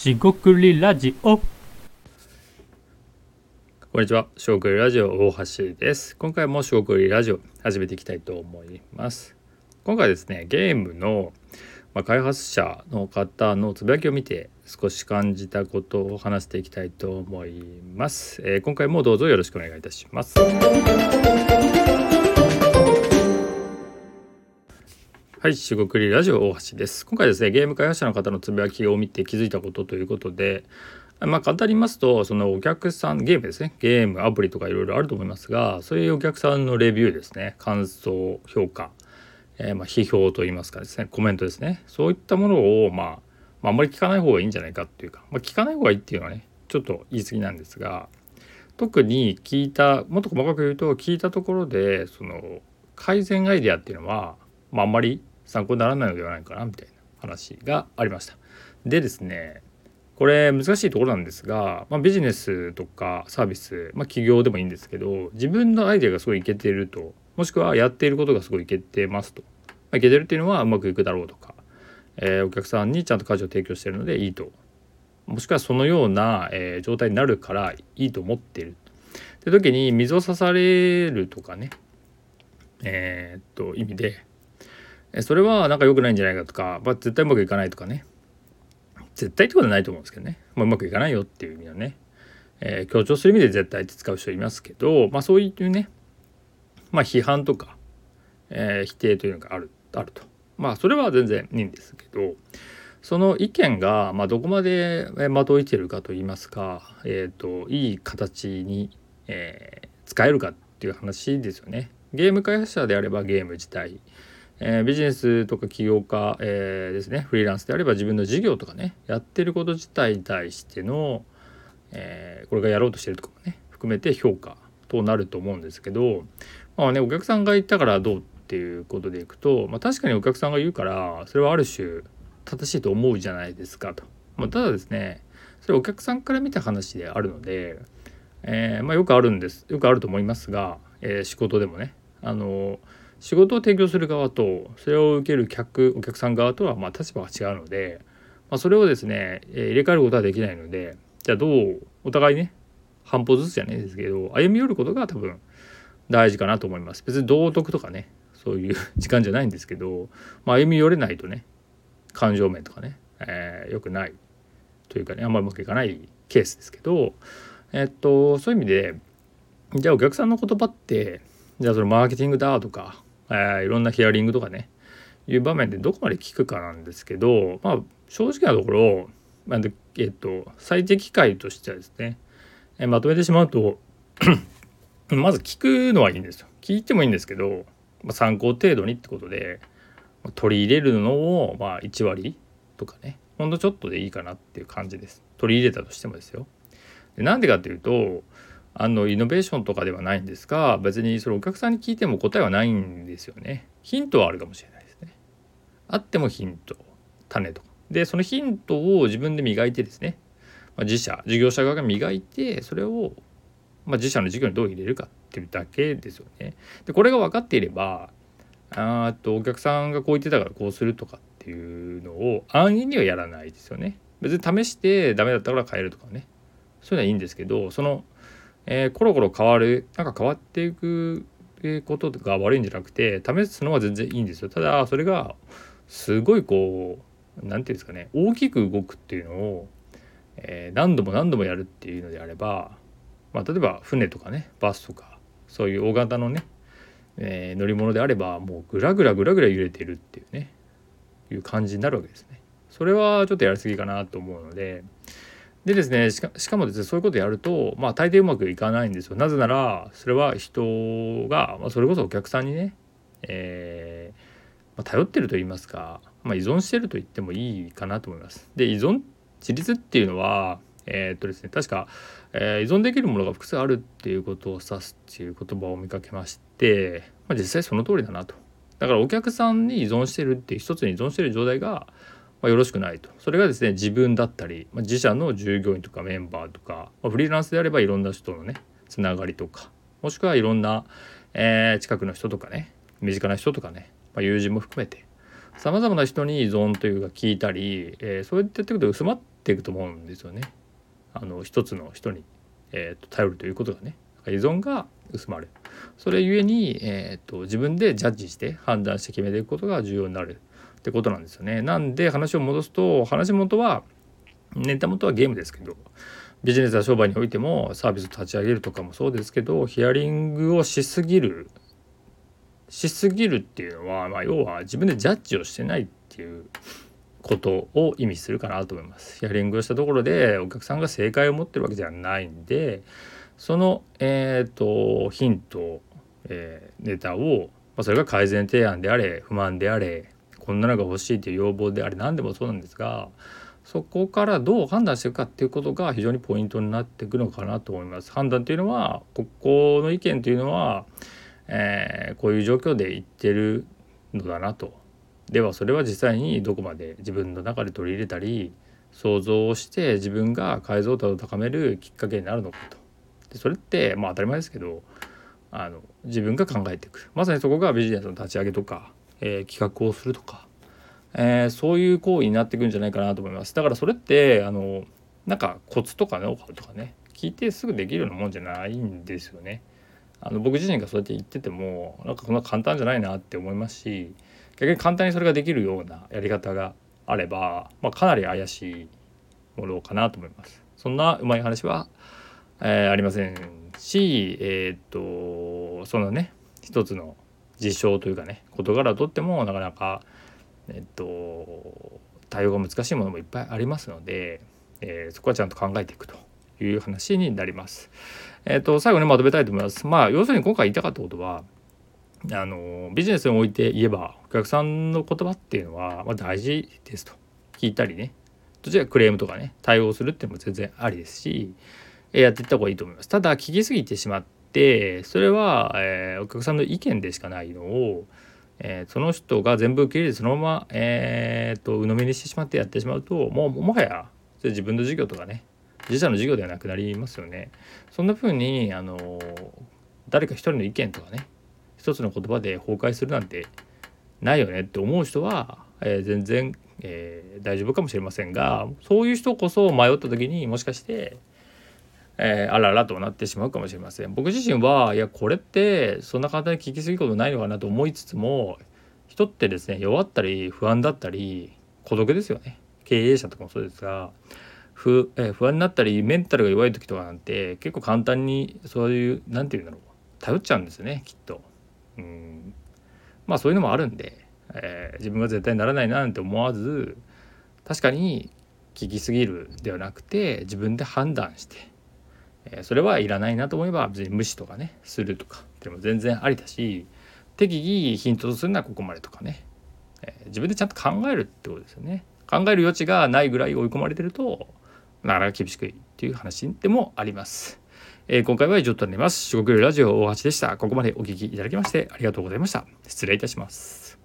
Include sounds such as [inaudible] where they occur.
しごくりラジオこんにちは、しごくりラジオ大橋です。今回もしごくりラジオ始めていきたいと思います。今回ですね、ゲームの、まあ、開発者の方のつぶやきを見て少し感じたことを話していきたいと思います。えー今回もどうぞよろしくお願いいたします。はい、しごくりラジオ大橋です。今回ですね、ゲーム開発者の方のつぶやきを見て気づいたことということで、まあ簡単に言いますと、そのお客さん、ゲームですね、ゲーム、アプリとかいろいろあると思いますが、そういうお客さんのレビューですね、感想、評価、えーま批評といいますかですね、コメントですね、そういったものを、まあ、まあ、あんまり聞かない方がいいんじゃないかっていうか、まあ、聞かない方がいいっていうのはね、ちょっと言い過ぎなんですが、特に聞いた、もっと細かく言うと、聞いたところで、その、改善アイデアっていうのは、まあ、あんまり参考にならないのではないかなみたいな話がありました。でですねこれ難しいところなんですが、まあ、ビジネスとかサービス、まあ、企業でもいいんですけど自分のアイデアがすごいいけてるともしくはやっていることがすごいいけてますと、ま、いけてるっていうのはうまくいくだろうとか、えーお客さんにちゃんと価値を提供してるのでいいと。もしくはそのような、えー状態になるからいいと思っている。って時に水を刺されるとかねえーっと意味でそれはなんか良くないんじゃないかとか、まあ、絶対うまくいかないとかね。絶対ってことはないと思うんですけどね、まあ、うまくいかないよっていう意味のね、えー強調する意味で絶対って使う人いますけど、まあ、そういうね、まあ、批判とか、えー否定というのがあるあると。まあそれは全然いいんですけどその意見が、まあ、どこまでえー的を射てるかといいますか、えー、といい形に、えー使えるかっていう話ですよね。ゲーム開発者であればゲーム自体えービジネスとか起業家、えーですねフリーランスであれば自分の事業とかねやってること自体に対しての、えーこれがやろうとしてるとかもね含めて評価となると思うんですけどまあねお客さんが言ったからどうっていうことでいくと、まあ、確かにお客さんが言うからそれはある種正しいと思うじゃないですかと。まあ、ただですねそれお客さんから見た話であるので、えーまあ、よくあるんですよくあると思いますが、え仕事でもねあの仕事を提供する側とそれを受ける客お客さん側とはまあ立場が違うので、まあ、それをですね、えー入れ替えることはできないのでじゃあどうお互いね半歩ずつじゃないですけど歩み寄ることが多分大事かなと思います。別に道徳とかねそういう [laughs] 時間じゃないんですけど、まあ、歩み寄れないとね感情面とかね、えー、よくないというかねあんまりうまくいかないケースですけどえっとそういう意味でじゃあお客さんの言葉ってじゃあそのマーケティングだとか、えいろんなヒアリングとかね。いう場面でどこまで聞くかなんですけどまあ正直なところ、まあえっと最適解としてはですね、えまとめてしまうと [clears throat] まず聞くのはいいんですよ。聞いてもいいんですけど、まあ、参考程度にってことで取り入れるのをまあ1割とかねほんとちょっとでいいかなっていう感じです。取り入れたとしてもですよ。でなんでかっていうとあのイノベーションとかではないんですが別にそれお客さんに聞いても答えはないんですよね。ヒントはあるかもしれないですね。あってもヒント種とか。でそのヒントを自分で磨いてですね、まあ、自社事業者側が磨いてそれを、まあ、自社の事業にどう入れるかっていうだけですよね。でこれが分かっていればあとお客さんがこう言ってたからこうするとかっていうのを安易にはやらないですよね。別に試してダメだったから変えるとかね。そういうのはいいんですけどそのえーコロコロ変わるなんか変わっていくことが悪いんじゃなくて試すのは全然いいんですよただそれがすごいこう何ていうんですかね大きく動くっていうのを、えー何度も何度もやるっていうのであれば、まあ、例えば船とかねバスとかそういう大型のね、えー乗り物であればもうグラグラグラグラ揺れてるっていうねいう感じになるわけですね。それはちょっとやりすぎかなと思うのででですねしかしかもですねそういうことやるとまあ大抵うまくいかないんですよなぜならそれは人が、まあ、それこそお客さんにね、えーまあ、頼ってると言いますか、まあ、依存してると言ってもいいかなと思います。で依存自立っていうのはえーっとですね確か、えー依存できるものが複数あるっていうことを指すっていう言葉を見かけまして、まあ、実際その通りだなと。だからお客さんに依存してるっていう一つに依存してる状態がまあ、よろしくないと。それがですね自分だったり、まあ、自社の従業員とかメンバーとか、まあ、フリーランスであればいろんな人のねつながりとかもしくはいろんな、えー近くの人とかね身近な人とかね、まあ、友人も含めてさまざまな人に依存というか聞いたり、えーそうやってやっていくと薄まっていくと思うんですよね。あの一つの人に、えーと、頼るということがね依存が薄まる。それゆえに、えーと、自分でジャッジして判断して決めていくことが重要になる。ってことなんですよね。なんで話を戻すと話元はネタ元はゲームですけどビジネスや商売においてもサービスを立ち上げるとかもそうですけどヒアリングをしすぎるしすぎるっていうのは、まあ、要は自分でジャッジをしてないっていうことを意味するかなと思います。ヒアリングをしたところでお客さんが正解を持ってるわけじゃないんでその、えーと、ヒント、えー、ネタを、まあ、それが改善提案であれ不満であれこんなのが欲しいという要望であれ何でもそうなんですがそこからどう判断していくかっていうことが非常にポイントになっていくのかなと思います。判断というのはここの意見というのは、えー、こういう状況で言ってるのだなとではそれは実際にどこまで自分の中で取り入れたり想像をして自分が解像度を高めるきっかけになるのかと。でそれってまあ当たり前ですけどあの自分が考えていくまさにそこがビジネスの立ち上げとか、えー、企画をするとか、えー、そういう行為になっていくんじゃないかなと思いますだからそれってあのなんかコツとかノウハウとかね聞いてすぐできるようなもんじゃないんですよね。あの僕自身がそうやって言っててもなんかそんな簡単じゃないなって思いますし逆に簡単にそれができるようなやり方があれば、まあ、かなり怪しいものかなと思います。そんなうまい話は、えー、ありませんし、えー、っとそのね一つの事象というかね事柄をとってもなかなかえっと対応が難しいものもいっぱいありますので、えー、そこはちゃんと考えていくという話になります。えっと最後にまとめたいと思います。まあ要するに今回言いたかったことはあのビジネスにおいて言えばお客さんの言葉っていうのは、ま、大事ですと聞いたりねどちらクレームとかね対応するっていうのも全然ありですしやっていった方がいいと思いますただ聞きすぎてしまってそれは、えー、お客さんの意見でしかないのを、えー、その人が全部受け入れてそのまま、えーと、鵜呑みにしてしまってやってしまうともうもはやそれ自分の授業とかね自社の授業ではなくなりますよね。そんな風にあの誰か一人の意見とかね一つの言葉で崩壊するなんてないよねって思う人は、えー、全然、えー、大丈夫かもしれませんがそういう人こそ迷った時にもしかして、えー、あららとなってしまうかもしれません。僕自身はいやこれってそんな簡単に聞きすぎることないのかなと思いつつも人ってですね弱ったり不安だったり孤独ですよね経営者とかもそうですが不,、えー、不安になったりメンタルが弱い時とかなんて結構簡単にそういう何て言うんだろう頼っちゃうんですよねきっと。うんまあそういうのもあるんで、えー、自分は絶対ならないななんて思わず確かに聞きすぎるではなくて自分で判断して、え、それはいらないなと思えば別に無視とかねするとかでも全然ありだし適宜ヒントとするのはここまでとかね、え、自分でちゃんと考えるってことですよね。考える余地がないぐらい追い込まれてるとなかなか厳しくいっていう話でもあります。えー、今回は以上となります。四国ラジオ大橋でした。ここまでお聴きいただきましてありがとうございました。失礼いたします。